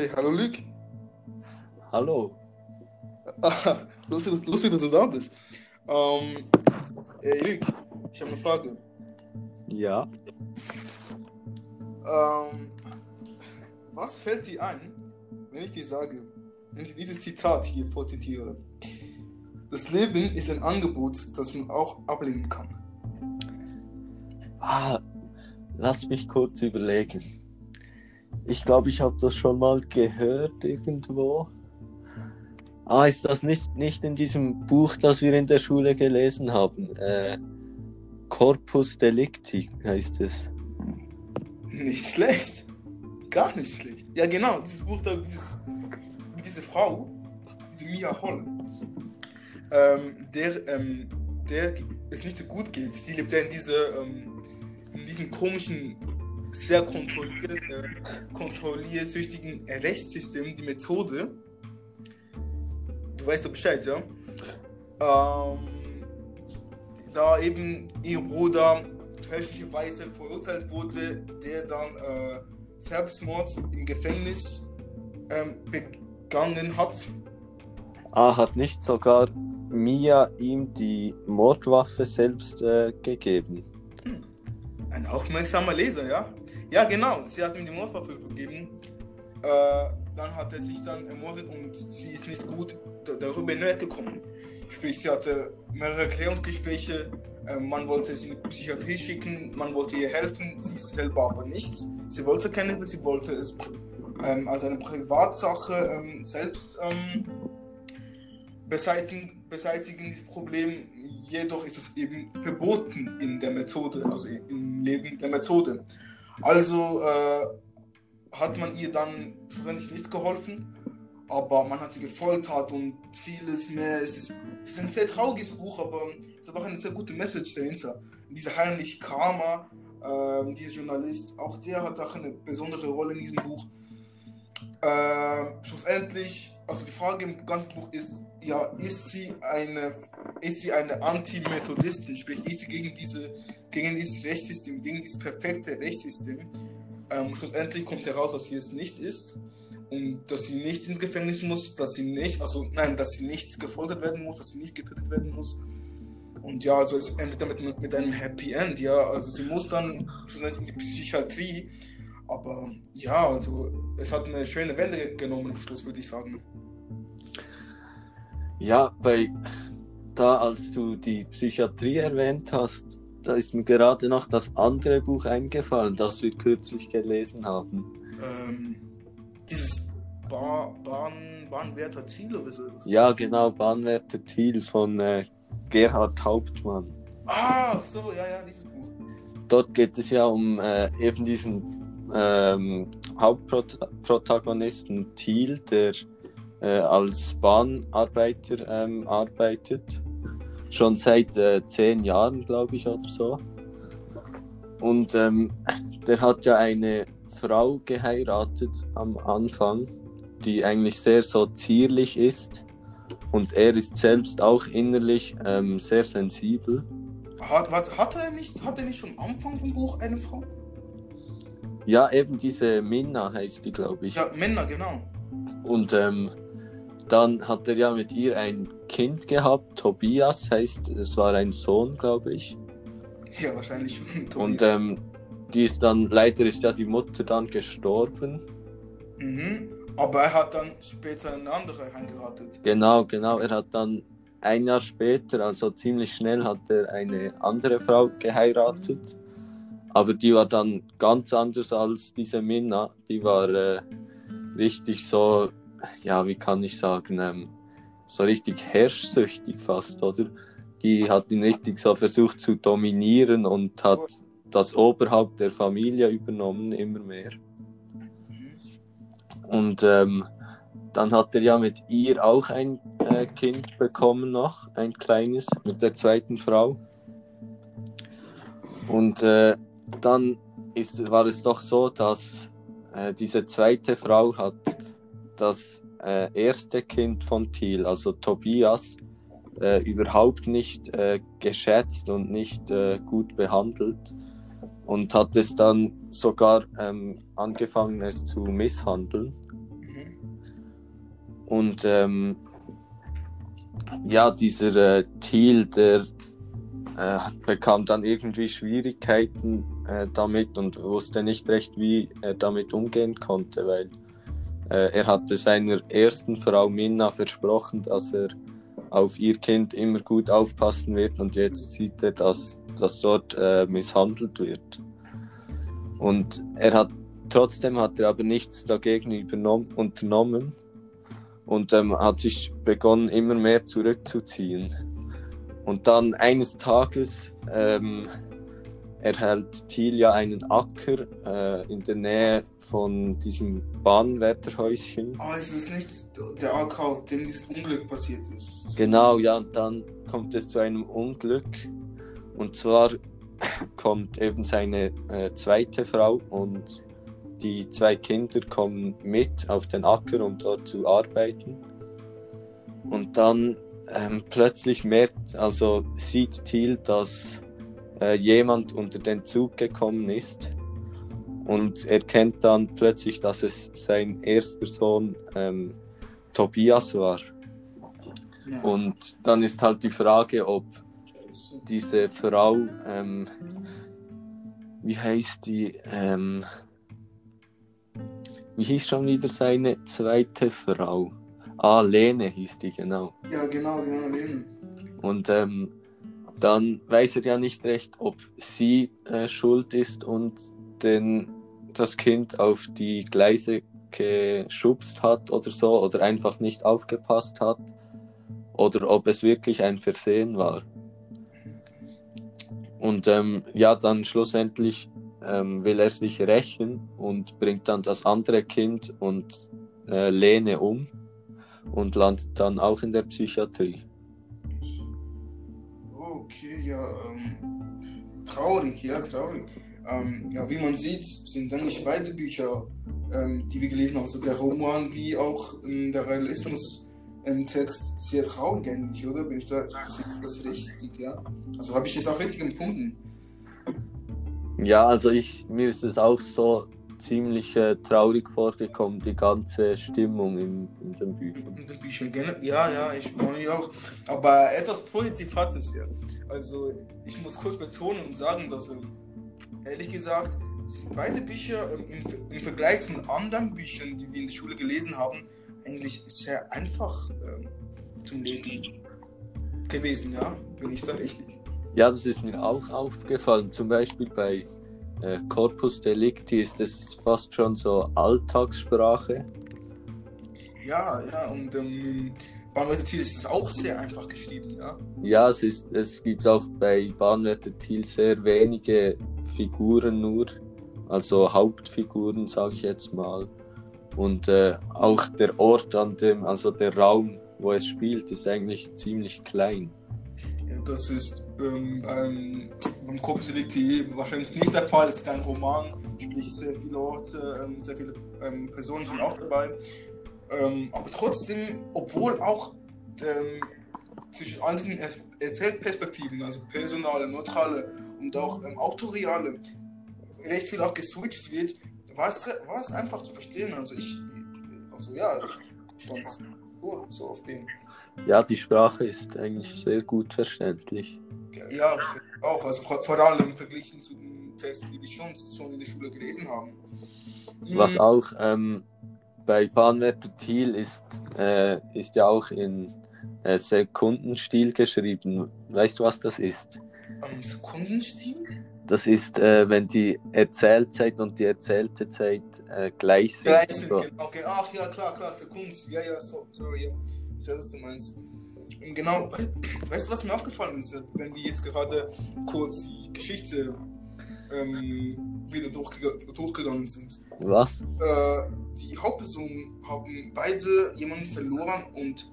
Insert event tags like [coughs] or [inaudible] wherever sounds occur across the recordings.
Hey, hallo Luc. Hallo. [laughs] Lustig, lustig, dass du da bist. Ähm, hey Luc, ich habe eine Frage. Ja. Ähm, was fällt dir ein, wenn ich dir sage, wenn ich dieses Zitat hier vorzitiere? Das Leben ist ein Angebot, das man auch ablehnen kann. Ah, lass mich kurz überlegen. Ich glaube, ich habe das schon mal gehört irgendwo. Ah, ist das nicht, nicht in diesem Buch, das wir in der Schule gelesen haben? Äh, Corpus Delicti heißt es. Nicht schlecht. Gar nicht schlecht. Ja, genau, dieses Buch da, dieses, mit dieser Frau, diese Mia Holl, ähm, der, ähm, der es nicht so gut geht. Sie lebt ja in, diese, ähm, in diesem komischen, sehr kontrolliert, äh, kontrolliersüchtigen Rechtssystem, die Methode. Du weißt doch Bescheid, ja? Ähm, da eben ihr Bruder fälschlicherweise verurteilt wurde, der dann äh, Selbstmord im Gefängnis ähm, begangen hat. Ah, hat nicht sogar Mia ihm die Mordwaffe selbst äh, gegeben? Ein aufmerksamer Leser, ja? Ja, genau. Sie hat ihm die Mordwaffe gegeben. Äh, dann hat er sich dann ermordet und sie ist nicht gut darüber hinweggekommen. Sprich, sie hatte mehrere Erklärungsgespräche. Äh, man wollte sie in die Psychiatrie schicken, man wollte ihr helfen, sie selber aber nicht. Sie wollte keine Hilfe, sie wollte es ähm, als eine Privatsache ähm, selbst ähm, beseitigen, beseitigen, dieses Problem. Jedoch ist es eben verboten in der Methode, also im Leben der Methode. Also äh, hat man ihr dann schlussendlich nicht geholfen, aber man hat sie gefoltert und vieles mehr. Es ist, es ist ein sehr trauriges Buch, aber es hat auch eine sehr gute Message dahinter. Dieser heimliche Karma, äh, dieser Journalist, auch der hat auch eine besondere Rolle in diesem Buch. Äh, schlussendlich, also die Frage im ganzen Buch ist, ja, ist sie eine, ist sie eine Anti-Methodistin, sprich, ist sie gegen diese, gegen dieses Rechtssystem, gegen dieses perfekte Rechtssystem? Ähm, schlussendlich kommt heraus, dass sie es nicht ist und dass sie nicht ins Gefängnis muss, dass sie nicht, also nein, dass sie nicht gefoltert werden muss, dass sie nicht getötet werden muss. Und ja, also es endet damit mit, mit einem Happy End, ja. Also sie muss dann schlussendlich in die Psychiatrie, aber ja, also es hat eine schöne Wende genommen am Schluss, würde ich sagen. Ja, bei da, als du die Psychiatrie erwähnt hast, da ist mir gerade noch das andere Buch eingefallen, das wir kürzlich gelesen haben. Ähm, dieses ba Bahn Bahnwärter Thiel oder so. Ja, genau, Bahnwärter Thiel von äh, Gerhard Hauptmann. Ah, so, ja, ja, dieses Buch. Dort geht es ja um äh, eben diesen ähm, Hauptprotagonisten Thiel, der äh, als Bahnarbeiter ähm, arbeitet. Schon seit äh, zehn Jahren, glaube ich, oder so. Und ähm, der hat ja eine Frau geheiratet am Anfang, die eigentlich sehr so zierlich ist. Und er ist selbst auch innerlich ähm, sehr sensibel. Hat, hat, er nicht, hat er nicht schon am Anfang vom Buch eine Frau? Ja, eben diese Minna heißt die, glaube ich. Ja, Männer, genau. Und ähm, dann hat er ja mit ihr ein Kind gehabt, Tobias heißt, es war ein Sohn, glaube ich. Ja, wahrscheinlich schon. Tobias. Und ähm, die ist dann, leider ist ja die Mutter dann gestorben. Mhm. Aber er hat dann später eine andere heiratet. Genau, genau. Er hat dann ein Jahr später, also ziemlich schnell, hat er eine andere Frau geheiratet. Aber die war dann ganz anders als diese Minna. Die war äh, richtig so, ja, wie kann ich sagen, ähm, so richtig herrschsüchtig fast, oder? Die hat ihn richtig so versucht zu dominieren und hat das Oberhaupt der Familie übernommen, immer mehr. Und ähm, dann hat er ja mit ihr auch ein äh, Kind bekommen noch, ein kleines, mit der zweiten Frau. Und äh, dann ist, war es doch so, dass äh, diese zweite Frau hat das äh, erste Kind von Thiel, also Tobias, äh, überhaupt nicht äh, geschätzt und nicht äh, gut behandelt und hat es dann sogar ähm, angefangen, es zu misshandeln. Und ähm, ja, dieser äh, Thiel, der äh, bekam dann irgendwie Schwierigkeiten äh, damit und wusste nicht recht, wie er damit umgehen konnte, weil äh, er hatte seiner ersten Frau Minna versprochen, dass er auf ihr Kind immer gut aufpassen wird und jetzt sieht er, dass, dass dort äh, misshandelt wird. Und er hat trotzdem hat er aber nichts dagegen unternommen und ähm, hat sich begonnen, immer mehr zurückzuziehen. Und dann eines Tages ähm, erhält Tilia einen Acker äh, in der Nähe von diesem Bahnwärterhäuschen. Ah, oh, ist es nicht der Acker, auf dem dieses Unglück passiert ist? Genau, ja, und dann kommt es zu einem Unglück. Und zwar [coughs] kommt eben seine äh, zweite Frau und die zwei Kinder kommen mit auf den Acker, um dort zu arbeiten. Und dann ähm, plötzlich merkt, also sieht Thiel, dass äh, jemand unter den Zug gekommen ist und erkennt dann plötzlich, dass es sein erster Sohn ähm, Tobias war. Ja. Und dann ist halt die Frage, ob diese Frau, ähm, wie heißt die, ähm, wie hieß schon wieder seine zweite Frau? Ah, Lene hieß die, genau. Ja, genau, genau, Lene. Und ähm, dann weiß er ja nicht recht, ob sie äh, schuld ist und den, das Kind auf die Gleise geschubst hat oder so oder einfach nicht aufgepasst hat oder ob es wirklich ein Versehen war. Und ähm, ja, dann schlussendlich ähm, will er sich rächen und bringt dann das andere Kind und äh, Lene um und landet dann auch in der Psychiatrie. Okay, ja, ähm, traurig, ja, traurig. Ähm, ja, wie man sieht, sind eigentlich beide Bücher, ähm, die wir gelesen haben, also der Roman wie auch ähm, der Realismus im Text sehr traurig eigentlich, oder? Bin ich da das richtig, ja? Also habe ich es auch richtig empfunden. Ja, also ich mir ist es auch so ziemlich äh, traurig vorgekommen, die ganze Stimmung in, in den Büchern. In den Büchern, ja, ja, ich meine auch. Aber etwas positiv hat es ja. Also ich muss kurz betonen und sagen, dass ähm, ehrlich gesagt sind beide Bücher ähm, im, im, Vergleich zu anderen Büchern, die wir in der Schule gelesen haben, eigentlich sehr einfach ähm, zum Lesen gewesen, ja? Bin ich da richtig? Ja, das ist mir auch aufgefallen. Zum Beispiel bei äh, Corpus Delicti ist es fast schon so Alltagssprache. Ja, ja, und ähm, Bahnwärter Thiel ist es auch sehr einfach geschrieben, ja? Ja, es, ist, es gibt auch bei Bahnwärter Thiel sehr wenige Figuren nur, also Hauptfiguren, sage ich jetzt mal. Und äh, auch der Ort, an dem, also der Raum, wo es spielt, ist eigentlich ziemlich klein. Ja, das ist ähm, beim, beim Delicti wahrscheinlich nicht der Fall. Es ist ein Roman, sprich sehr viele Orte, ähm, sehr viele ähm, Personen sind auch dabei. Ähm, aber trotzdem, obwohl auch zwischen all diesen er Erzählperspektiven, also personale, neutrale und auch ähm, autoriale, recht viel auch geswitcht wird, war es, einfach zu verstehen. Also ich, also ja, cool, so auf dem. Ja, die Sprache ist eigentlich sehr gut verständlich. Ja, auch, also vor allem verglichen zu den Texten, die wir schon, schon in der Schule gelesen haben. Was hm. auch ähm, bei Bahnwärter Thiel ist, äh, ist ja auch in äh, Sekundenstil geschrieben. Weißt du, was das ist? Um, Sekundenstil? Das ist, äh, wenn die Erzählzeit und die erzählte Zeit äh, gleich sind. Gleich sind, genau. Okay. Ach ja, klar, klar, Sekunden. Ja, ja, so, sorry, ja. Ich weiß, was du meinst. Genau, weißt du, was mir aufgefallen ist, wenn wir jetzt gerade kurz die Geschichte ähm, wieder durchge durchgegangen sind? Was? Äh, die Hauptpersonen haben beide jemanden verloren und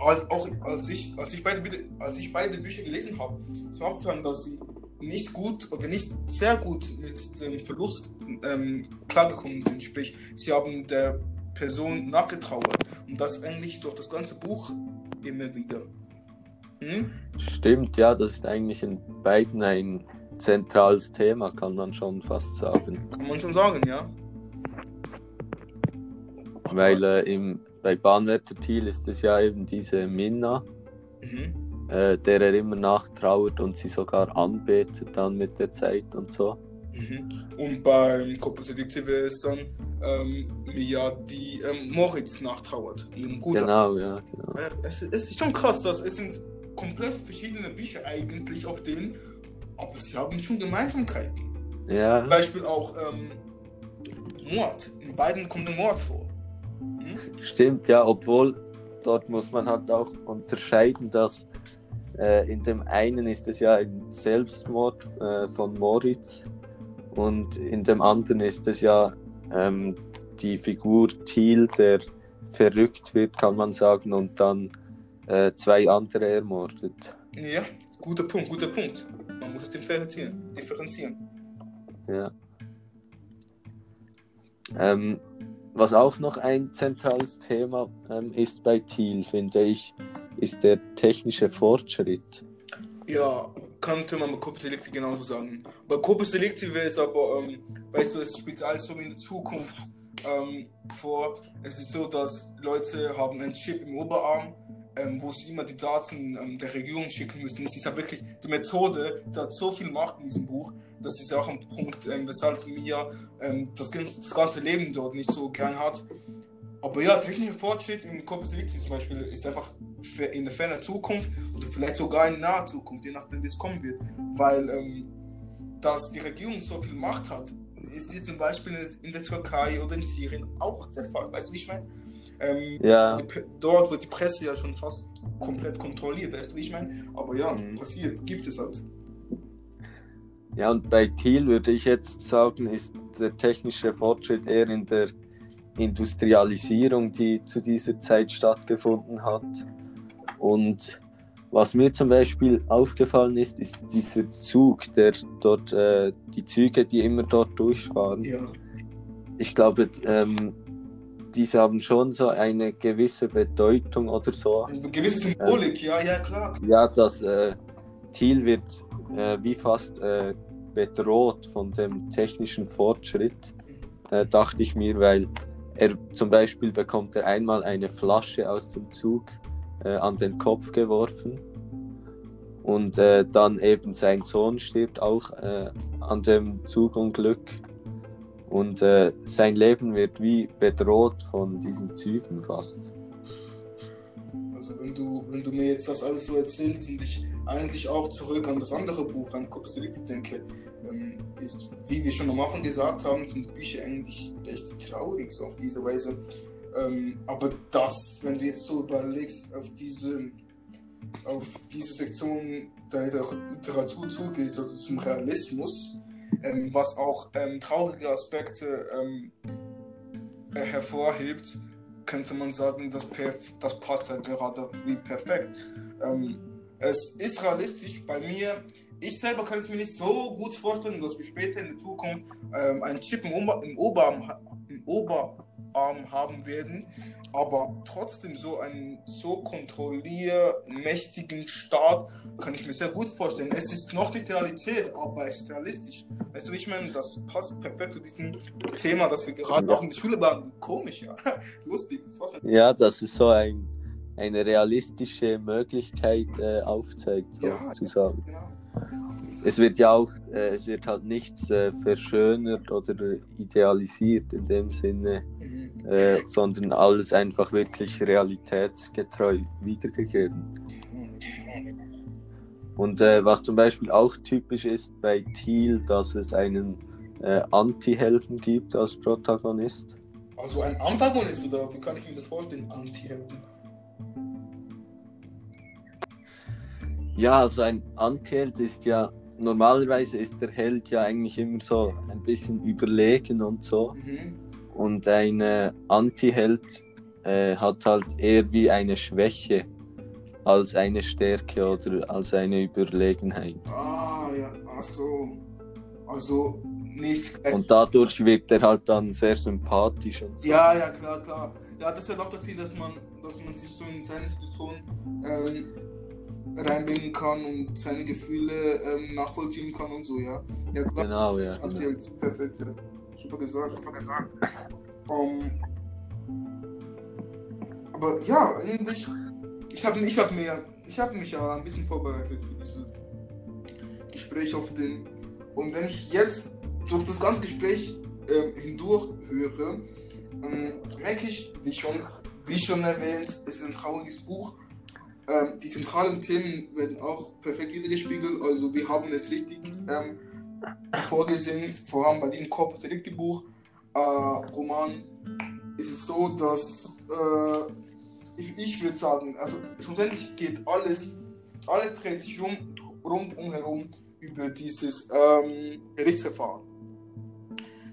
als, auch als ich, als, ich beide, als ich beide Bücher gelesen habe, ist mir aufgefallen, dass sie nicht gut oder nicht sehr gut mit dem Verlust ähm, klargekommen sind. Sprich, sie haben der Person nachgetrauert. Und das eigentlich durch das ganze Buch immer wieder. Hm? Stimmt, ja, das ist eigentlich in beiden ein zentrales Thema, kann man schon fast sagen. Kann man schon sagen, ja. Weil äh, im bei Bahnwärter Thiel ist es ja eben diese Minna, Mhm. äh, der er immer nachtrauert und sie sogar anbetet dann mit der Zeit und so. Mhm. Und beim wäre es dann ähm, Mia, die ähm, Moritz nachtrauert, ihrem Bruder. Genau, ja, genau. Ja, es, es ist schon krass, dass es sind komplett verschiedene Bücher eigentlich auf denen, aber sie haben schon Gemeinsamkeiten. Ja, Beispiel auch ähm, Mord. In beiden kommt ein Mord vor. Hm? stimmt, ja, obwohl dort muss man halt auch unterscheiden, dass äh, in dem einen ist es ja ein Selbstmord äh, von Moritz und in dem anderen ist es ja ähm, die Figur Thiel, der verrückt wird, kann man sagen, und dann äh, zwei andere ermordet. Ja, guter Punkt, guter Punkt. Man muss es differenzieren. differenzieren. Ja. Ähm, was auch noch ein zentrales Thema ähm, ist bei Thiel, finde ich, ist der technische Fortschritt. Ja, könnte man bei Corpus Delicti genauso sagen. Bei Corpus Delicti wäre es aber, ähm, weißt du, es spielt alles so in der Zukunft ähm, vor. Es ist so, dass Leute haben einen Chip im Oberarm, ähm, wo sie immer die Daten ähm, der Regierung schicken müssen. Es ist ja wirklich die Methode, die hat so viel Macht in diesem Buch. Das ist auch ein Punkt, ähm, weshalb mir ähm, das, das ganze Leben dort nicht so gern hat. Aber ja, technischer Fortschritt im Corpus Delicti zum Beispiel ist einfach in der fernen Zukunft oder vielleicht sogar in naher Zukunft, je nachdem, wie es kommen wird. Weil, ähm, dass die Regierung so viel Macht hat, ist jetzt zum Beispiel in der Türkei oder in Syrien auch der Fall. Weißt du, ich meine? Ähm, Ja, die, dort wird die Presse ja schon fast komplett kontrolliert, weißt du, ich meine? Aber ja, Mhm. passiert, gibt es halt. ja, und bei Thiel würde ich jetzt sagen, ist der technische Fortschritt eher in der Industrialisierung, die zu dieser Zeit stattgefunden hat. Und was mir zum Beispiel aufgefallen ist, ist dieser Zug, der dort, äh, die Züge, die immer dort durchfahren. Ja. ich glaube, ähm, diese haben schon so eine gewisse Bedeutung oder so. Eine gewisse Symbolik, ja, ja, klar. Ja, dass äh, Thiel wird äh, wie fast äh, bedroht von dem technischen Fortschritt, äh, dachte ich mir, weil er zum Beispiel bekommt er einmal eine Flasche aus dem Zug äh, an den Kopf geworfen und äh, dann eben sein Sohn stirbt auch äh, an dem Zugunglück und äh, sein Leben wird wie bedroht von diesen Zügen fast. Also wenn du, wenn du mir jetzt das alles so erzählst und ich eigentlich auch zurück an das andere Buch, an Corpus Delicti denke, ähm, ist, wie wir schon am Anfang gesagt haben, sind Bücher eigentlich echt traurig so auf diese Weise. Ähm, aber das, wenn du jetzt so überlegst, auf diese, auf diese Sektion der Liter- Literatur zugehst, also zum Realismus, ähm, was auch ähm, traurige Aspekte ähm, äh, hervorhebt, könnte man sagen, das, das passt halt gerade wie perfekt. Ähm, es ist realistisch bei mir. Ich selber kann es mir nicht so gut vorstellen, dass wir später in der Zukunft ähm, einen Chip im, Ober im, ha- im Oberarm haben werden, aber trotzdem so einen so kontrolliermächtigen Staat kann ich mir sehr gut vorstellen. Es ist noch nicht Realität, aber es ist realistisch. Weißt du, ich meine, das passt perfekt zu diesem Thema, das wir gerade Ja. auch in der Schule waren. Komisch, ja. [laughs] Lustig. Das Ja, dass es so ein, eine realistische Möglichkeit äh, aufzeigt, Ja, sozusagen. Genau. Es wird ja auch, äh, es wird halt nichts äh, verschönert oder idealisiert in dem Sinne, Mhm. äh, sondern alles einfach wirklich realitätsgetreu wiedergegeben. Und äh, was zum Beispiel auch typisch ist bei Thiel, dass es einen äh, Anti-Helden gibt als Protagonist. Also ein Antagonist, oder wie kann ich mir das vorstellen? Anti-Helden. Ja, also ein Anti-Held ist ja, normalerweise ist der Held ja eigentlich immer so ein bisschen überlegen und so. Mhm. Und ein äh, Anti-Held äh, hat halt eher wie eine Schwäche als eine Stärke oder als eine Überlegenheit. Ah, ja, ach so. Also nicht. Und dadurch wirkt er halt dann sehr sympathisch und so. Ja, ja, klar, klar. Ja, das ist ja doch das Ziel, dass man, dass man sich so in seine Situation ähm, reinbringen kann und seine Gefühle ähm, nachvollziehen kann und so, ja. Ja, klar. Genau, ja. Genau. Erzählt. Perfekt, ja. Super gesagt, super gesagt. Ähm, Aber ja, eigentlich, ich habe ich hab mir, ich habe mich ja ein bisschen vorbereitet für dieses Gespräch auf den. Und wenn ich jetzt durch das ganze Gespräch ähm, hindurch höre, ähm, merke ich, wie schon, wie schon erwähnt, es ist ein trauriges Buch. Ähm, die zentralen Themen werden auch perfekt wiedergespiegelt. Also wir haben es richtig ähm, vorgesehen, vor allem bei dem Korpus Delicti Buch, äh, Roman, ist es so, dass äh, ich, ich würde sagen, also schlussendlich geht alles, alles dreht sich rum, rundum herum über dieses ähm, Gerichtsverfahren.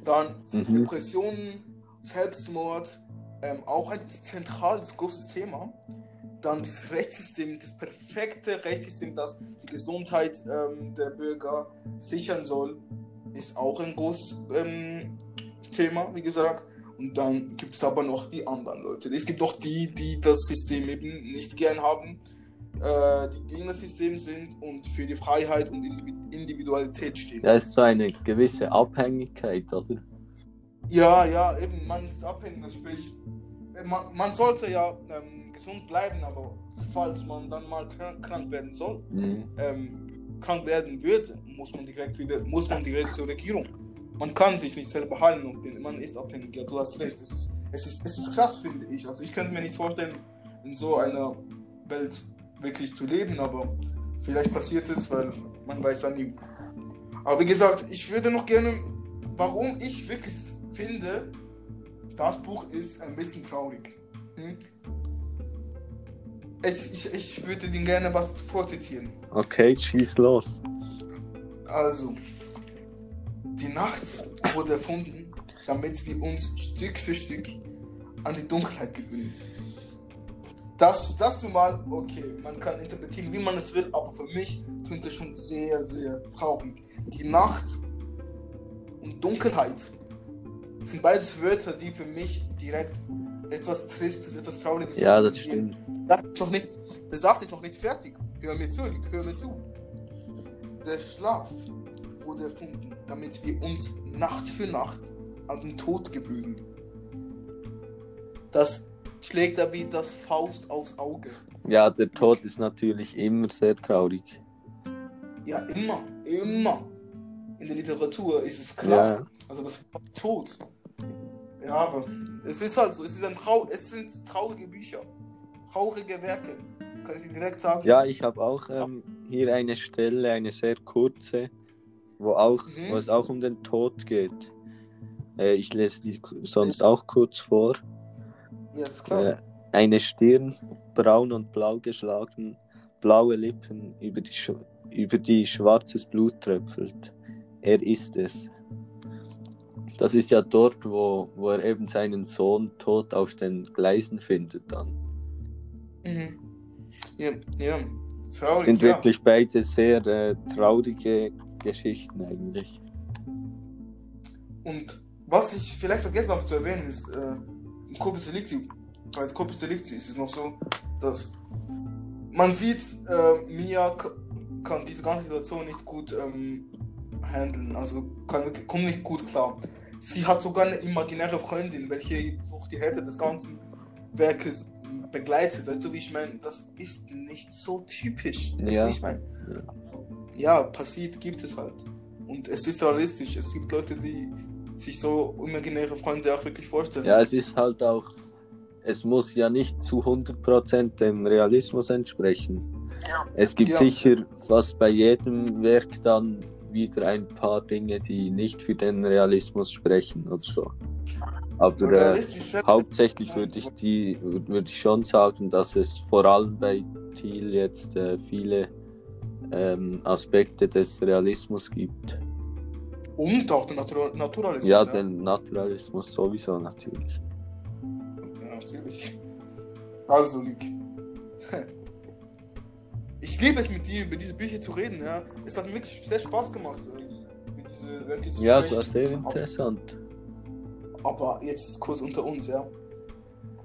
Dann Mhm. Depressionen, Selbstmord, ähm, auch ein zentrales, großes Thema. Dann das Rechtssystem, das perfekte Rechtssystem, das die Gesundheit ähm, der Bürger sichern soll, ist auch ein großes ähm, Thema, wie gesagt. Und dann gibt es aber noch die anderen Leute. Es gibt auch die, die das System eben nicht gern haben, äh, die gegen das System sind und für die Freiheit und Individu- Individualität stehen. Ja, ist so eine gewisse Abhängigkeit, oder? Ja, ja, eben, man ist abhängig, sprich, äh, man, man sollte ja ähm, gesund bleiben, aber falls man dann mal krank, werden soll, Mhm. ähm, krank werden würde, muss man direkt wieder, muss man direkt zur Regierung. Man kann sich nicht selber heilen und den- man ist abhängig. Ja, du hast recht. Es ist, es ist, es ist krass, finde ich. Also ich könnte mir nicht vorstellen, in so einer Welt wirklich zu leben, aber vielleicht passiert es, weil man weiß ja nie. Aber wie gesagt, ich würde noch gerne, warum ich wirklich finde, das Buch ist ein bisschen traurig. Hm? Ich, ich, ich würde dir gerne was vorzitieren. Okay, schieß los. Also, die Nacht wurde erfunden, damit wir uns Stück für Stück an die Dunkelheit gewöhnen. Das, das zumal, okay, man kann interpretieren, wie man es will, aber für mich klingt das schon sehr, sehr traurig. Die Nacht und Dunkelheit sind beides Wörter, die für mich direkt etwas Tristes, etwas Trauriges Ja, das stimmt. Das ist noch nicht, der Saft ist noch nicht fertig. Hör mir zu, hör mir zu. Der Schlaf wurde erfunden, damit wir uns Nacht für Nacht an den Tod gewöhnen. Das schlägt da wie das Faust aufs Auge. Ja, der Tod ist natürlich immer sehr traurig. Ja, immer, immer. In der Literatur ist es klar. Ja, Also das Wort Tod. Ja, aber es ist halt so, es, ist ein Trau es sind traurige Bücher, traurige Werke. Kann ich dir direkt sagen. ja ich habe auch ähm, hier eine Stelle, eine sehr kurze, wo, auch, Mhm. wo es auch um den Tod geht. Äh, ich lese die sonst auch kurz vor. Ja, ist klar. Äh, eine Stirn, braun und blau geschlagen, blaue Lippen, über die, über die schwarzes Blut tröpfelt. Er ist es. Das ist ja dort, wo, wo er eben seinen Sohn tot auf den Gleisen findet dann. Mhm. Ja, ja. Traurig. Sind ja. wirklich beide sehr äh, traurige Geschichten eigentlich. Und was ich vielleicht vergessen habe zu erwähnen, ist, äh, im Corpus Delicti, bei Corpus Delicti ist es noch so, dass man sieht, äh, Mia kann diese ganze Situation nicht gut ähm, handeln, also kann, kommt nicht gut klar. Sie hat sogar eine imaginäre Freundin, welche durch die Hälfte des ganzen Werkes begleitet. Weißt du, wie ich meine? Das ist nicht so typisch. Weißt du, Ja. wie ich meine? Ja, passiert, gibt es halt. Und es ist realistisch. Es gibt Leute, die sich so imaginäre Freunde auch wirklich vorstellen. Ja, es ist halt auch, es muss ja nicht zu 100% dem Realismus entsprechen. Es gibt Ja. sicher fast bei jedem Werk dann wieder ein paar Dinge, die nicht für den Realismus sprechen oder so. Aber äh, hauptsächlich würde ich die würde ich schon sagen, dass es vor allem bei Thiel jetzt äh, viele ähm, Aspekte des Realismus gibt. und auch der Natur Naturalismus. Ja, den Naturalismus sowieso natürlich. Ja, natürlich. Also, Luke. Ich liebe es mit dir über diese Bücher zu reden, ja. Es hat mir wirklich sehr Spaß gemacht, äh, mit diese Werke zu Ja, es war sehr interessant. Aber jetzt kurz unter uns, ja.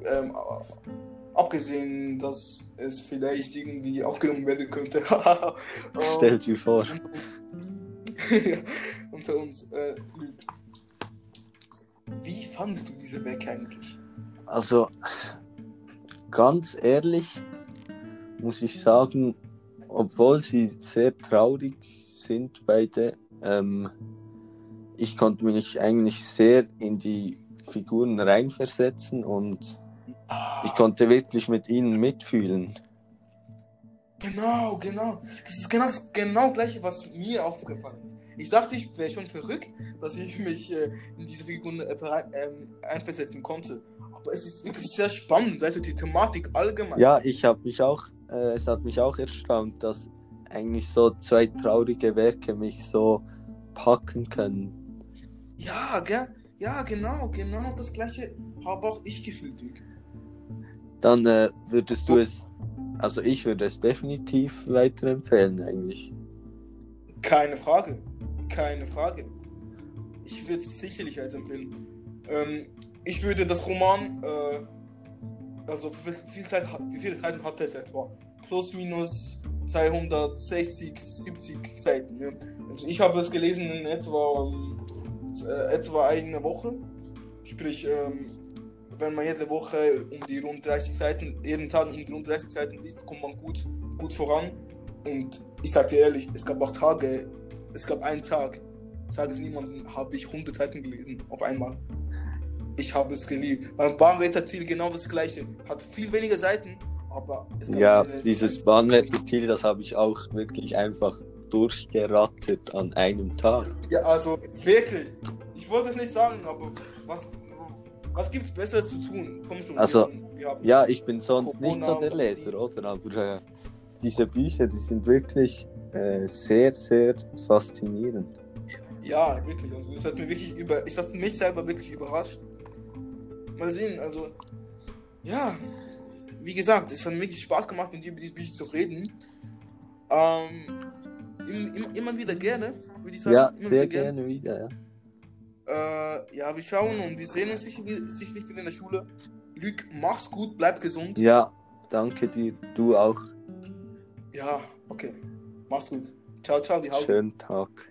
Ähm, äh, abgesehen, dass es vielleicht irgendwie aufgenommen werden könnte. [laughs] Ähm, Stell dir vor. [laughs] unter uns. Äh, wie fandest du diese Werke eigentlich? Also, ganz ehrlich muss ich sagen, obwohl sie sehr traurig sind beide, ähm, ich konnte mich eigentlich sehr in die Figuren reinversetzen und ich konnte wirklich mit ihnen mitfühlen. Genau, genau. Das ist genau das genau gleiche, was mir aufgefallen ist. Ich dachte, ich wäre schon verrückt, dass ich mich äh, in diese Figuren äh, ähm, einversetzen konnte. Aber es ist wirklich sehr spannend, also die Thematik allgemein. Ja, ich habe mich auch, äh, es hat mich auch erstaunt, dass eigentlich so zwei traurige Werke mich so packen können. Ja, gell? Ja, genau, genau das gleiche habe auch ich gefühlt. Dann äh, würdest du es, also ich würde es definitiv weiterempfehlen eigentlich. Keine Frage, keine Frage. Ich würde es sicherlich weiterempfehlen. Ähm, ich würde das Roman, äh, also wie viel, Zeit, wie viele Seiten hat es etwa? Plus, minus 260, 70 Seiten. Ja. Also ich habe es gelesen in etwa, äh, etwa eine Woche. Sprich, ähm, wenn man jede Woche um die rund 30 Seiten, jeden Tag um die rund 30 Seiten liest, kommt man gut, gut voran. Und ich sag dir ehrlich, es gab auch Tage, es gab einen Tag, sage es niemandem, habe ich 100 Seiten gelesen auf einmal. Ich habe es geliebt. Beim Bahnwetter-Ziel genau das gleiche. Hat viel weniger Seiten, aber Ja, dieses Bahnwetter-Ziel, das habe ich auch wirklich einfach durchgerattet an einem Tag. Ja, also wirklich. Ich wollte es nicht sagen, aber was, was gibt es Besseres zu tun? Komm schon. Also, ja, ich bin sonst Corona nicht so der Leser, oder? Aber äh, diese Bücher, die sind wirklich äh, sehr, sehr faszinierend. Ja, wirklich. Also, es hat, mir wirklich über, es hat mich selber wirklich überrascht. Mal sehen, also, ja, wie gesagt, es hat wirklich Spaß gemacht, mit dir über diese Bücher zu reden. Ähm, immer, immer wieder gerne, würde ich sagen. Ja, sehr wieder gerne wieder, ja. Äh, ja, wir schauen und wir sehen uns sicherlich, sicherlich wieder in der Schule. Lüg, mach's gut, bleib gesund. Ja, danke dir. Du auch. Ja, okay. Mach's gut. Ciao, ciao, die Haut. Schönen Tag.